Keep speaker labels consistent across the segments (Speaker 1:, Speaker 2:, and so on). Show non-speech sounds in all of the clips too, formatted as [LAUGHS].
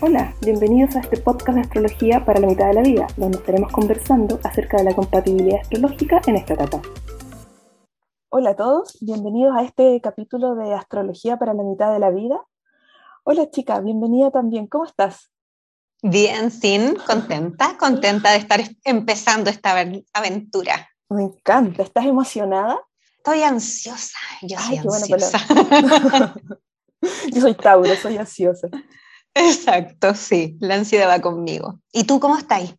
Speaker 1: Hola, bienvenidos a este podcast de astrología para la mitad de la vida, donde estaremos conversando acerca de la compatibilidad astrológica en esta etapa. Hola a todos, bienvenidos a este capítulo de astrología para la mitad de la vida. Hola chica, bienvenida también, ¿cómo estás?
Speaker 2: Bien, Sin, contenta, contenta de estar empezando esta aventura.
Speaker 1: Me encanta, ¿estás emocionada?
Speaker 2: Estoy ansiosa, yo soy ansiosa. [LAUGHS] [LAUGHS]
Speaker 1: yo soy Tauro, soy ansiosa.
Speaker 2: Exacto, sí, la ansiedad va conmigo. ¿Y tú cómo estás?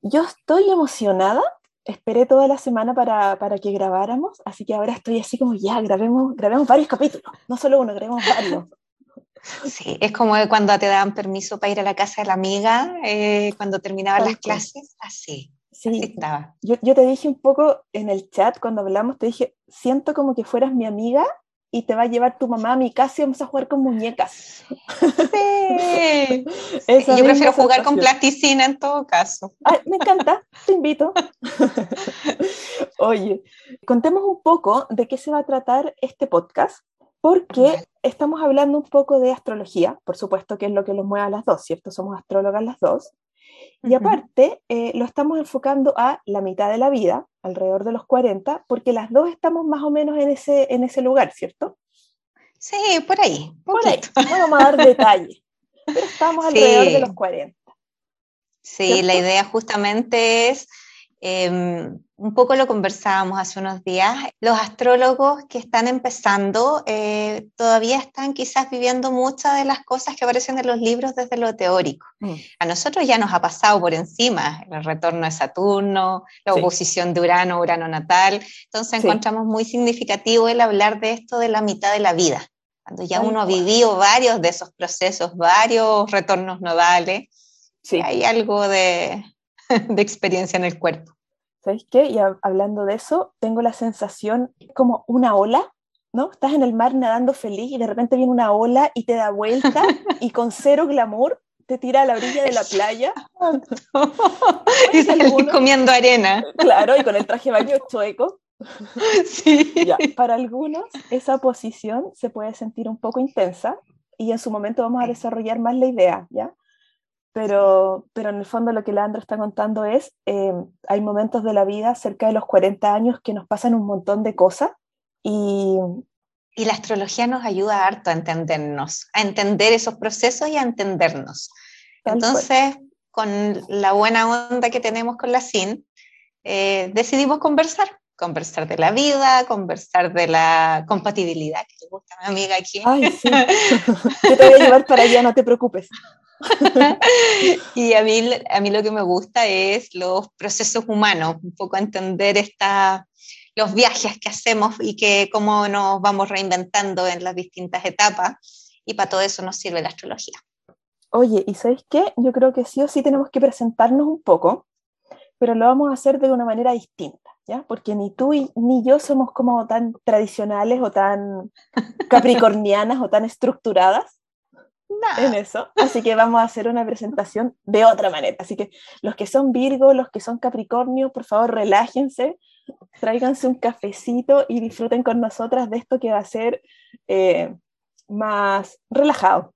Speaker 1: Yo estoy emocionada, esperé toda la semana para, para, que grabáramos, así que ahora estoy así como ya, grabemos, grabemos varios capítulos, no solo uno, grabemos varios.
Speaker 2: Sí, es como cuando te dan permiso para ir a la casa de la amiga, eh, cuando terminaban las clases, así. Sí, estaba.
Speaker 1: Yo, yo te dije un poco en el chat cuando hablamos, te dije, siento como que fueras mi amiga y te va a llevar tu mamá a mi casa y vamos a jugar con muñecas.
Speaker 2: Sí. [LAUGHS] Yo prefiero jugar con plasticina en todo caso.
Speaker 1: me encanta, te invito. [LAUGHS] Oye, contemos un poco de qué se va a tratar este podcast, porque estamos hablando un poco de astrología, por supuesto que es lo que nos mueve a las dos, ¿cierto? Somos astrólogas las dos. Y aparte, eh, lo estamos enfocando a la mitad de la vida, alrededor de los 40, porque las dos estamos más o menos en ese, en ese lugar, ¿cierto?
Speaker 2: Sí, por ahí.
Speaker 1: Por ahí. No vamos a dar detalles, pero [LAUGHS] estamos alrededor de los 40.
Speaker 2: Sí, la idea justamente es Em, un poco lo conversábamos hace unos días, los astrólogos que están empezando eh, todavía están quizás viviendo muchas de las cosas que aparecen en los libros desde lo teórico. Mm. A nosotros ya nos ha pasado por encima el retorno de Saturno, la oposición de Urano, Urano natal, entonces encontramos muy significativo el hablar de esto de la mitad de la vida, cuando ya uno ha vivido varios de esos procesos, varios retornos nodales, hay algo de, [LAUGHS] de experiencia en el cuerpo.
Speaker 1: ¿Sabes qué? Y hablando de eso, tengo la sensación como una ola, ¿no? Estás en el mar nadando feliz y de repente viene una ola y te da vuelta [LAUGHS] y con cero glamour te tira a la orilla de la playa. [LAUGHS]
Speaker 2: y salís comiendo arena.
Speaker 1: Claro, y con el traje de baño chueco. Sí. para algunos esa posición se puede sentir un poco intensa y en su momento vamos a desarrollar más la idea, ¿ya? Pero, pero en el fondo lo que Leandro está contando es, eh, hay momentos de la vida cerca de los 40 años que nos pasan un montón de cosas y...
Speaker 2: Y la astrología nos ayuda harto a entendernos, a entender esos procesos y a entendernos. Entonces, con la buena onda que tenemos con la SIN, eh, decidimos conversar, conversar de la vida, conversar de la compatibilidad, que te gusta mi amiga aquí.
Speaker 1: Ay, sí. [LAUGHS] Yo te voy a llevar para allá, no te preocupes. [LAUGHS]
Speaker 2: y a mí, a mí lo que me gusta es los procesos humanos, un poco entender esta, los viajes que hacemos y que cómo nos vamos reinventando en las distintas etapas. Y para todo eso nos sirve la astrología.
Speaker 1: Oye, ¿y sabéis qué? Yo creo que sí o sí tenemos que presentarnos un poco, pero lo vamos a hacer de una manera distinta, ¿ya? Porque ni tú ni yo somos como tan tradicionales o tan [LAUGHS] capricornianas o tan estructuradas en eso. Así que vamos a hacer una presentación de otra manera. Así que los que son Virgo, los que son Capricornio, por favor relájense, tráiganse un cafecito y disfruten con nosotras de esto que va a ser eh, más relajado.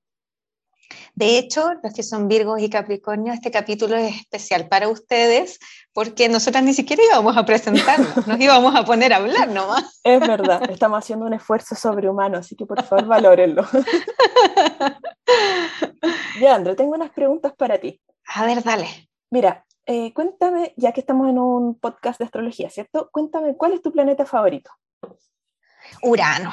Speaker 2: De hecho, los que son Virgos y Capricornio, este capítulo es especial para ustedes porque nosotras ni siquiera íbamos a presentarnos, [LAUGHS] nos íbamos a poner a hablar nomás.
Speaker 1: Es verdad, estamos haciendo un esfuerzo sobrehumano, así que por favor valórenlo. [LAUGHS] [LAUGHS] ya, André, tengo unas preguntas para ti.
Speaker 2: A ver, dale.
Speaker 1: Mira, eh, cuéntame, ya que estamos en un podcast de astrología, ¿cierto? Cuéntame, ¿cuál es tu planeta favorito?
Speaker 2: Urano.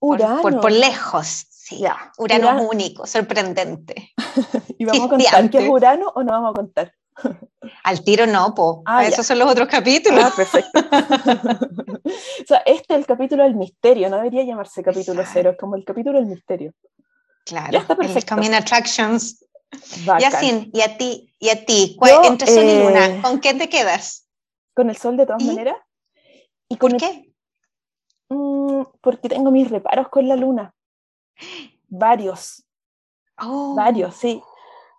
Speaker 2: Urano. Por, por lejos, Sí, Urano, es único, sorprendente. [LAUGHS]
Speaker 1: ¿Y vamos a contar qué es Urano o no vamos a contar? [LAUGHS]
Speaker 2: Al tiro no, po. Ah, Esos son los otros capítulos. Ah, perfecto.
Speaker 1: o sea, este es el capítulo del misterio, no debería llamarse capítulo cero, es como el capítulo del misterio.
Speaker 2: Claro, el Coming Attractions. Yacine, y a ti, y a ti, entre Sol y Luna, eh, ¿con qué te quedas?
Speaker 1: Con el Sol de todas maneras.
Speaker 2: ¿Y ¿Por qué?
Speaker 1: Mm, porque tengo mis reparos con la Luna. Varios. Oh. Varios, sí.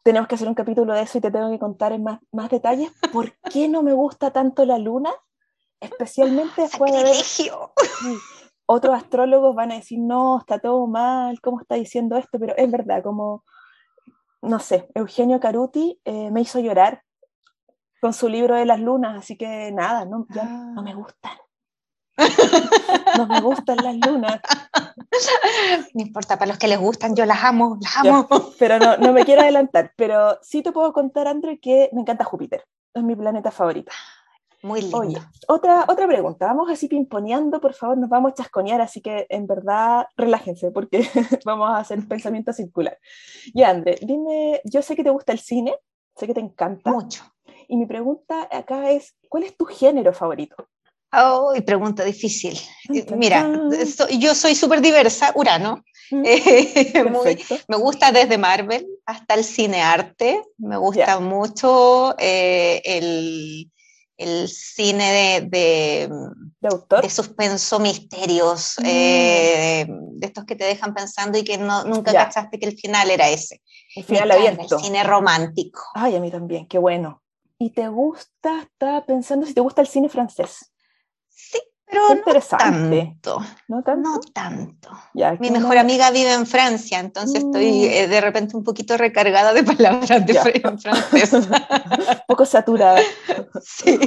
Speaker 1: Tenemos que hacer un capítulo de eso y te tengo que contar en más, más detalles por qué no me gusta tanto la luna, especialmente [LAUGHS] después de ver... Otros astrólogos van a decir, no, está todo mal, ¿cómo está diciendo esto? Pero es verdad, como no sé, Eugenio Caruti eh, me hizo llorar con su libro de las lunas, así que nada, no, ya no me
Speaker 2: Ah.
Speaker 1: gustan. [LAUGHS] No me gustan las lunas, [LAUGHS]
Speaker 2: No importa, para los que les gustan, yo las amo, las
Speaker 1: Ya.
Speaker 2: amo. [LAUGHS]
Speaker 1: pero no, no me quiero adelantar. Pero sí te puedo contar, André, que me encanta Júpiter, es mi planeta favorito.
Speaker 2: Muy lindo.
Speaker 1: Oye, otra, otra pregunta, vamos así pimponeando, por favor, nos vamos a chasconear, así que en verdad relájense, porque [LAUGHS] vamos a hacer un pensamiento circular. Ya, André, dime, yo sé que te gusta el cine, sé que te encanta,
Speaker 2: Mucho.
Speaker 1: y mi pregunta acá es, ¿cuál es tu género favorito?
Speaker 2: Oh, y pregunta difícil. Mira, yo soy súper diversa, Urano.
Speaker 1: Mm, [LAUGHS]
Speaker 2: Eh, muy- me gusta desde Marvel hasta el cinearte. Me gusta
Speaker 1: Ya.
Speaker 2: mucho eh, el, el cine de, de,
Speaker 1: ¿De autor?
Speaker 2: de suspenso, misterios,
Speaker 1: Mm.
Speaker 2: eh, de estos que te dejan pensando y que no, nunca
Speaker 1: Ya.
Speaker 2: cachaste que el final era ese.
Speaker 1: El final abierto.
Speaker 2: El cine romántico.
Speaker 1: Ay, a mí también, qué bueno. ¿Y te gusta, estaba pensando si te gusta el cine francés?
Speaker 2: Sí, pero
Speaker 1: Qué
Speaker 2: no tanto.
Speaker 1: ¿No tanto?
Speaker 2: No tanto.
Speaker 1: Ya,
Speaker 2: Mi
Speaker 1: ¿qué
Speaker 2: mejor
Speaker 1: no?
Speaker 2: amiga vive en Francia, entonces estoy
Speaker 1: Mm.
Speaker 2: eh, de repente un poquito recargada de palabras de francés. [LAUGHS]
Speaker 1: poco saturada. [LAUGHS]
Speaker 2: Sí.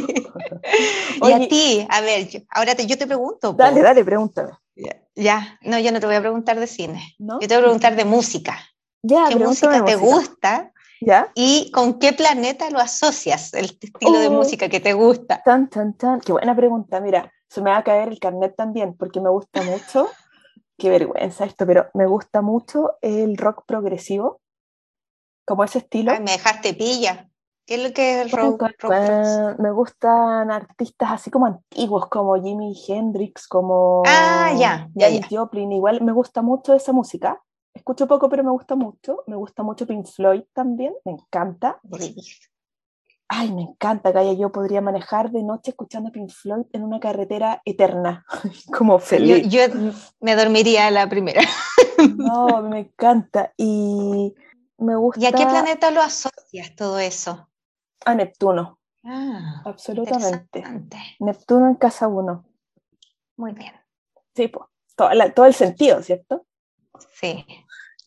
Speaker 2: y a ti, a ver, yo- ahora te, yo te pregunto.
Speaker 1: Dale, dale, pregúntame.
Speaker 2: Ya, ya. no, yo no te voy a preguntar de cine.
Speaker 1: ¿No?
Speaker 2: Yo te voy a preguntar de música.
Speaker 1: Ya,
Speaker 2: ¿Qué música te
Speaker 1: música.
Speaker 2: gusta
Speaker 1: ¿Ya?
Speaker 2: y con qué planeta lo asocias? El estilo de
Speaker 1: Oh.
Speaker 2: música que te gusta.
Speaker 1: Tan, tan, tan. Qué buena pregunta. Mira, se me va a caer el carnet también, porque me gusta mucho. [LAUGHS] Qué vergüenza esto, pero me gusta mucho el rock progresivo, como ese estilo.
Speaker 2: Ay, me dejaste pilla. ¿Qué es lo que es el rock? Rock
Speaker 1: Me gustan artistas así como antiguos, como Jimi Hendrix, como
Speaker 2: Ah, ya, ya, ya.
Speaker 1: Joplin. Igual me gusta mucho esa música. Escucho poco, pero me gusta mucho. Me gusta mucho Pink Floyd también, me encanta. Ay, me encanta, Calla. Yo podría manejar de noche escuchando Pink Floyd en una carretera eterna, [LAUGHS] como feliz.
Speaker 2: yo me dormiría la primera. [LAUGHS]
Speaker 1: No, me encanta. Y me gusta
Speaker 2: ¿Y a qué planeta lo asocias todo eso?
Speaker 1: a Neptuno,
Speaker 2: Ah,
Speaker 1: absolutamente. Neptuno en casa uno.
Speaker 2: Muy bien.
Speaker 1: Sí, pues, todo, todo el sentido, ¿cierto?
Speaker 2: Sí.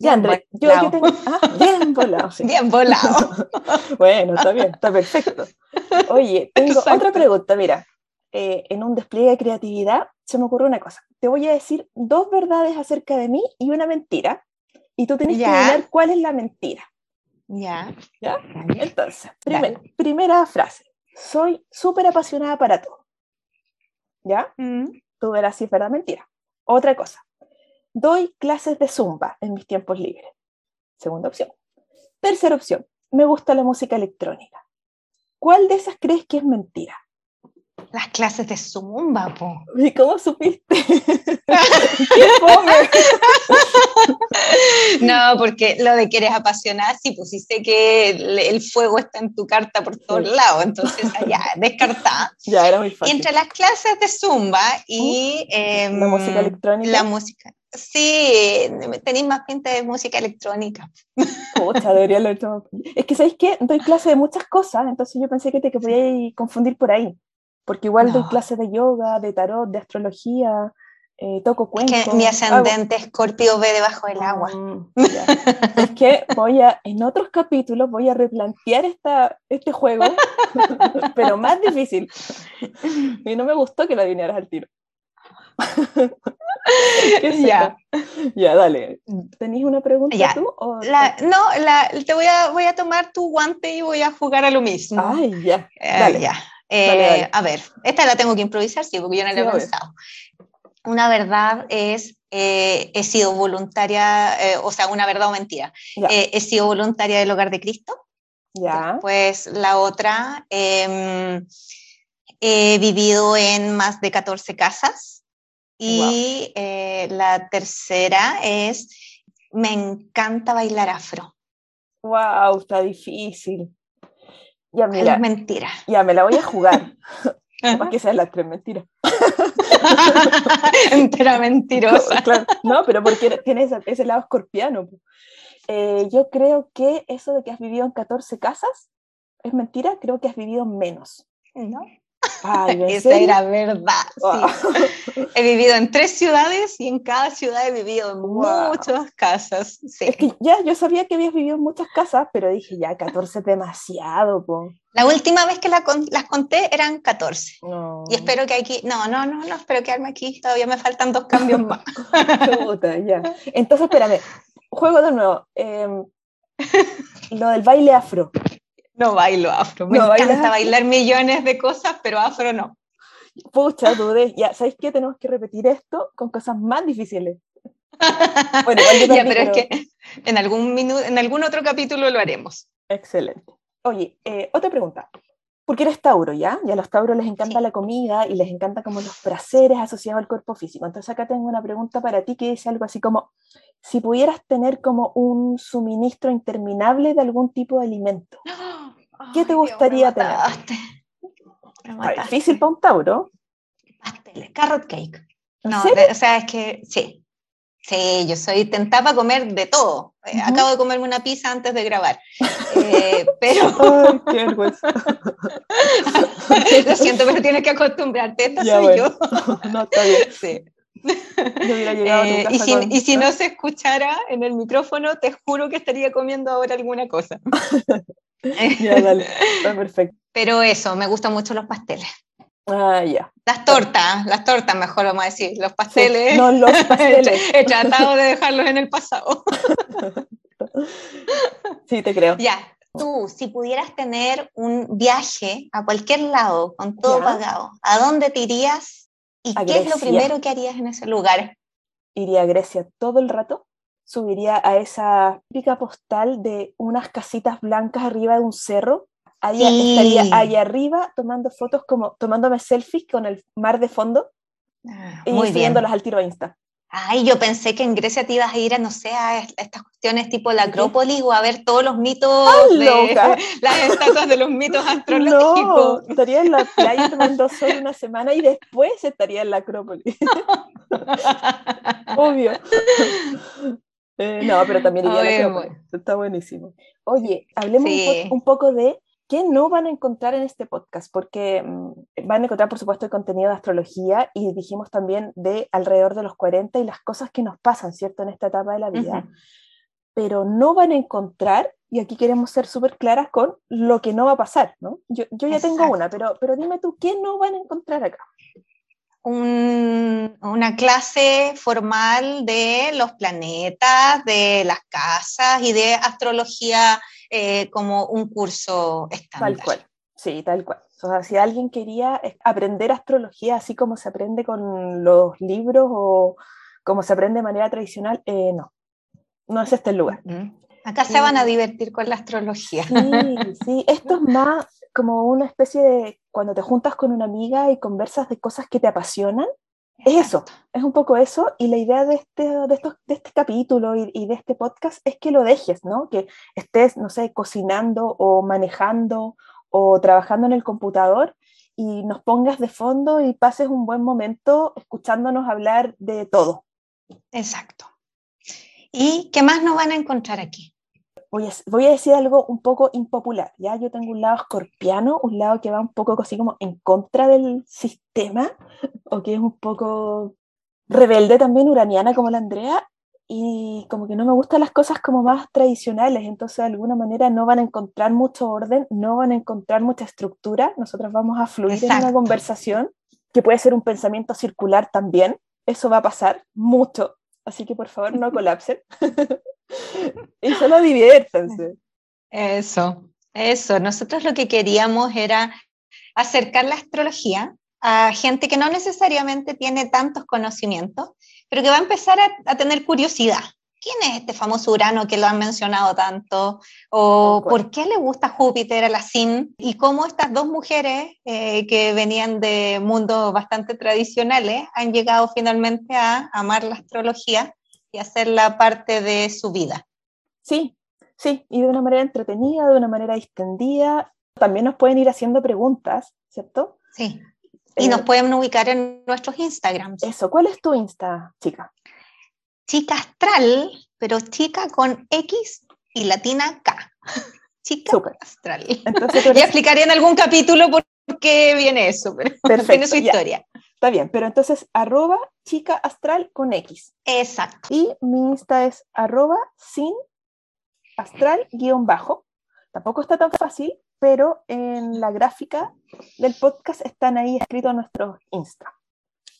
Speaker 1: Ya, André, yo que tengo. Ah, bien volado, sí.
Speaker 2: Bien volado. [LAUGHS]
Speaker 1: Bueno, está bien, está perfecto. Oye, tengo
Speaker 2: Exacto.
Speaker 1: otra pregunta. Mira, eh, en un despliegue de creatividad se me ocurrió una cosa. Te voy a decir dos verdades acerca de mí y una mentira. Y tú tienes que adivinar cuál es la mentira.
Speaker 2: ya.
Speaker 1: ¿Ya?
Speaker 2: Dale.
Speaker 1: Entonces,
Speaker 2: Dale.
Speaker 1: primera frase. Soy súper apasionada para todo. ¿Ya?
Speaker 2: Mm.
Speaker 1: Tú verás si es verdad o mentira. Otra cosa. Doy clases de zumba en mis tiempos libres. Segunda opción. Tercera opción. Me gusta la música electrónica. ¿Cuál de esas crees que es mentira?
Speaker 2: Las clases de zumba, po.
Speaker 1: ¿Y cómo supiste? [LAUGHS]
Speaker 2: No, porque lo de que eres apasionada, sí, pues sí sé que el, el fuego está en tu carta por todos
Speaker 1: Sí.
Speaker 2: lados, entonces allá, descartada. [LAUGHS]
Speaker 1: Ya, era muy
Speaker 2: Y
Speaker 1: fácil.
Speaker 2: entre las clases de zumba y em,
Speaker 1: La música electrónica.
Speaker 2: La música. Sí, tenéis más pinta de música electrónica.
Speaker 1: Pucha, debería haberlo hecho. Es que, ¿sabéis qué? Doy clase de muchas cosas, entonces yo pensé que te que podíais confundir por ahí. Porque igual doy
Speaker 2: No.
Speaker 1: clases de yoga, de tarot, de astrología, eh, toco
Speaker 2: Es
Speaker 1: cuentos.
Speaker 2: que mi
Speaker 1: hago-
Speaker 2: ascendente Escorpio ve debajo del agua.
Speaker 1: Mm, es que voy a, en otros capítulos voy a replantear esta, este juego, [LAUGHS] pero más difícil. Y no me gustó que lo adivinaras al tiro. [LAUGHS]
Speaker 2: Ya.
Speaker 1: Ya, dale. ¿Tenéis una pregunta tú? o-
Speaker 2: La- no, la- te voy a, voy a tomar tu guante y voy a jugar a lo mismo.
Speaker 1: Ay, ya.
Speaker 2: Eh,
Speaker 1: dale.
Speaker 2: ya. Eh. A ver, esta la tengo que improvisar, sí, porque yo no
Speaker 1: Sí,
Speaker 2: la he pensado. Una verdad es, eh, he sido voluntaria, eh, o sea, una verdad o mentira. He sido voluntaria del Hogar de Cristo.
Speaker 1: ya.
Speaker 2: Pues la otra, em, he vivido en más de 14 casas. Y la tercera es, me encanta bailar afro.
Speaker 1: Wow, está difícil. Ya,
Speaker 2: ¿Cuál
Speaker 1: mira,
Speaker 2: es mentira.
Speaker 1: ya me la voy a jugar. [LAUGHS] Para que sean las tres mentiras. [LAUGHS]
Speaker 2: Entera mentirosa. [LAUGHS]
Speaker 1: Claro, no, pero porque tiene ese, ese lado escorpiano. Eh, yo creo que eso de que has vivido en 14 casas es mentira, creo que has vivido menos.
Speaker 2: ¿No? Esa era verdad. He vivido en tres ciudades y en cada ciudad he vivido en muchas casas.
Speaker 1: Es que ya, yo sabía que habías vivido en muchas casas, pero dije, ya, 14 es demasiado.
Speaker 2: La última vez que las conté eran 14. Y espero que aquí, no, no, no, no, espero quedarme aquí, todavía me faltan dos cambios más. [LAUGHS]
Speaker 1: ya. Entonces, espérame, juego de nuevo. Em, lo del baile afro.
Speaker 2: No bailo afro. Me encanta bailar millones de cosas, pero afro no.
Speaker 1: Pucha, dudé. Ya, ¿sabéis qué? Tenemos que repetir esto con cosas más difíciles. [LAUGHS]
Speaker 2: bueno, ya, pero, es que en algún, minuto, en algún otro capítulo lo haremos.
Speaker 1: Excelente. Oye, eh, otra pregunta. Porque eres Tauro, ¿ya? Y a los Tauros les encanta la comida y les encanta como los placeres asociados al cuerpo físico. Entonces acá tengo una pregunta para ti que dice algo así como, si pudieras tener como un suministro interminable de algún tipo de alimento, ¿qué te gustaría tener? difícil para un Tauro.
Speaker 2: Pasteles, carrot cake. No, o sea, es que sí. Sí, yo soy tentada para comer de todo. Eh, acabo de comerme una pizza antes de grabar. Eh, [LAUGHS] pero.
Speaker 1: Ay, qué vergüenza. [LAUGHS]
Speaker 2: Lo siento, pero tienes que acostumbrarte. Esta soy yo. [LAUGHS]
Speaker 1: no, está bien. Sí.
Speaker 2: Eh, y, si, y, si, no se escuchara en el micrófono, te juro que estaría comiendo ahora alguna cosa. [LAUGHS]
Speaker 1: ya, dale, está perfecto.
Speaker 2: Pero eso, me gustan mucho los pasteles.
Speaker 1: Ah, ya.
Speaker 2: Las tortas, las tortas mejor vamos a decir, los pasteles.
Speaker 1: no, los [LAUGHS] pasteles.
Speaker 2: He tratado de dejarlos en el pasado. [LAUGHS]
Speaker 1: sí, te creo.
Speaker 2: Ya, tú, si pudieras tener un viaje a cualquier lado con todo pagado, ¿a dónde te irías ¿Y qué es lo primero que harías en ese lugar?
Speaker 1: Iría a Grecia todo el rato, subiría a esa típica postal de unas casitas blancas arriba de un cerro. Ahí estaría ahí arriba tomando fotos como tomándome selfies con el mar de fondo ah, y subiéndolas al tiro a Insta.
Speaker 2: Ay, yo pensé que en Grecia te ibas a ir a, no sé, a estas cuestiones tipo la Acrópolis o a ver todos los mitos, de, [LAUGHS] las estatuas de los mitos [LAUGHS] astrológicos.
Speaker 1: No, estaría en la playa tomando sol una semana y después estaría en la Acrópolis. [LAUGHS] Obvio. Eh, no, pero también iría a la Acrópolis. Está buenísimo. Oye, hablemos un poco de ¿Qué no van a encontrar en este podcast? Porque mm, van a encontrar, por supuesto, el contenido de astrología y dijimos también de alrededor de los 40 y las cosas que nos pasan, ¿cierto?, en esta etapa de la vida. Pero no van a encontrar, y aquí queremos ser súper claras con lo que no va a pasar, ¿no? Yo, yo ya tengo una, pero, pero dime tú, ¿qué no van a encontrar acá?
Speaker 2: Una clase formal de los planetas, de las casas y de astrología eh, como un curso estándar.
Speaker 1: Tal cual, sí, tal cual. O sea, si alguien quería aprender astrología así como se aprende con los libros o como se aprende de manera tradicional, eh, no, no es este el lugar.
Speaker 2: Acá se van a divertir con la astrología.
Speaker 1: Sí, sí, esto es más como una especie de cuando te juntas con una amiga y conversas de cosas que te apasionan es eso, es un poco eso, y la idea de este, de estos, de este capítulo y, de este podcast es que lo dejes, ¿no? Que estés, no sé, cocinando o manejando o trabajando en el computador y nos pongas de fondo y pases un buen momento escuchándonos hablar de todo.
Speaker 2: Exacto. ¿Y qué más nos van a encontrar aquí?
Speaker 1: Voy a, decir algo un poco impopular, ¿ya? Yo tengo un lado escorpiano, un lado que va un poco así como en contra del sistema, [LAUGHS] o que es un poco rebelde también, uraniana como la Andrea, y como que no me gustan las cosas como más tradicionales, entonces de alguna manera no van a encontrar mucho orden, no van a encontrar mucha estructura, nosotros vamos a fluir en una conversación, que puede ser un pensamiento circular también, eso va a pasar mucho, así que por favor no colapsen. [LAUGHS] y solo diviértanse.
Speaker 2: Eso, eso. Nosotros lo que queríamos era acercar la astrología a gente que no necesariamente tiene tantos conocimientos, pero que va a empezar a, tener curiosidad. ¿Quién es este famoso Urano que lo han mencionado tanto? ¿O por qué le gusta Júpiter a la SIN? Y cómo estas dos mujeres eh, que venían de mundos bastante tradicionales han llegado finalmente a amar la astrología y hacerla parte de su vida.
Speaker 1: Sí, sí, y de una manera entretenida, de una manera distendida. También nos pueden ir haciendo preguntas, ¿cierto?
Speaker 2: Sí. Y nos eh, pueden ubicar en nuestros Instagrams.
Speaker 1: Eso, ¿cuál es tu Insta, chica?
Speaker 2: Chica astral, pero chica con X y latina K. [LAUGHS] Chica astral. Entonces, [LAUGHS] Ya explicaré en algún capítulo por qué viene eso, pero [LAUGHS] tiene su historia.
Speaker 1: Está bien, pero entonces arroba chica astral con X.
Speaker 2: Exacto.
Speaker 1: Y mi Insta es arroba sin astral guion bajo. Tampoco está tan fácil, pero en la gráfica del podcast están ahí escritos nuestros Insta.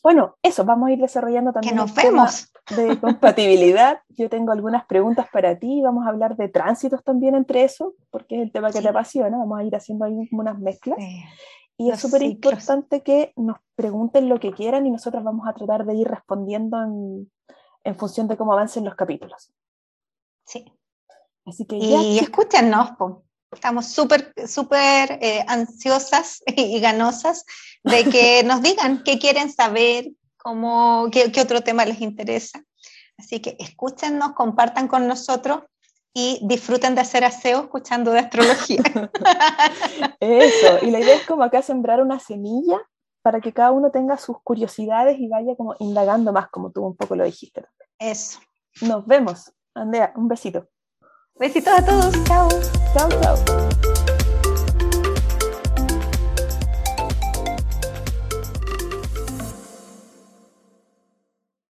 Speaker 1: Bueno, eso, vamos a ir desarrollando también.
Speaker 2: Que nos vemos.
Speaker 1: De compatibilidad. [LAUGHS] Yo tengo algunas preguntas para ti. Vamos a hablar de tránsitos también entre eso, porque es el tema que te apasiona. Vamos a ir haciendo ahí unas mezclas. Y es súper importante que nos pregunten lo que quieran y nosotros vamos a tratar de ir respondiendo en, función de cómo avancen los capítulos.
Speaker 2: Sí.
Speaker 1: Así que
Speaker 2: y escúchenos, estamos súper, súper eh, ansiosas y ganosas de que [LAUGHS] nos digan qué quieren saber, cómo, qué, qué otro tema les interesa. Así que escúchenos, compartan con nosotros y disfruten de hacer aseo escuchando de astrología. [LAUGHS]
Speaker 1: Eso, y la idea es como acá sembrar una semilla para que cada uno tenga sus curiosidades y vaya como indagando más, como tú un poco lo dijiste.
Speaker 2: Eso.
Speaker 1: Nos vemos. Andrea, un besito.
Speaker 2: Besitos a todos. Chao.
Speaker 1: Chao, chao.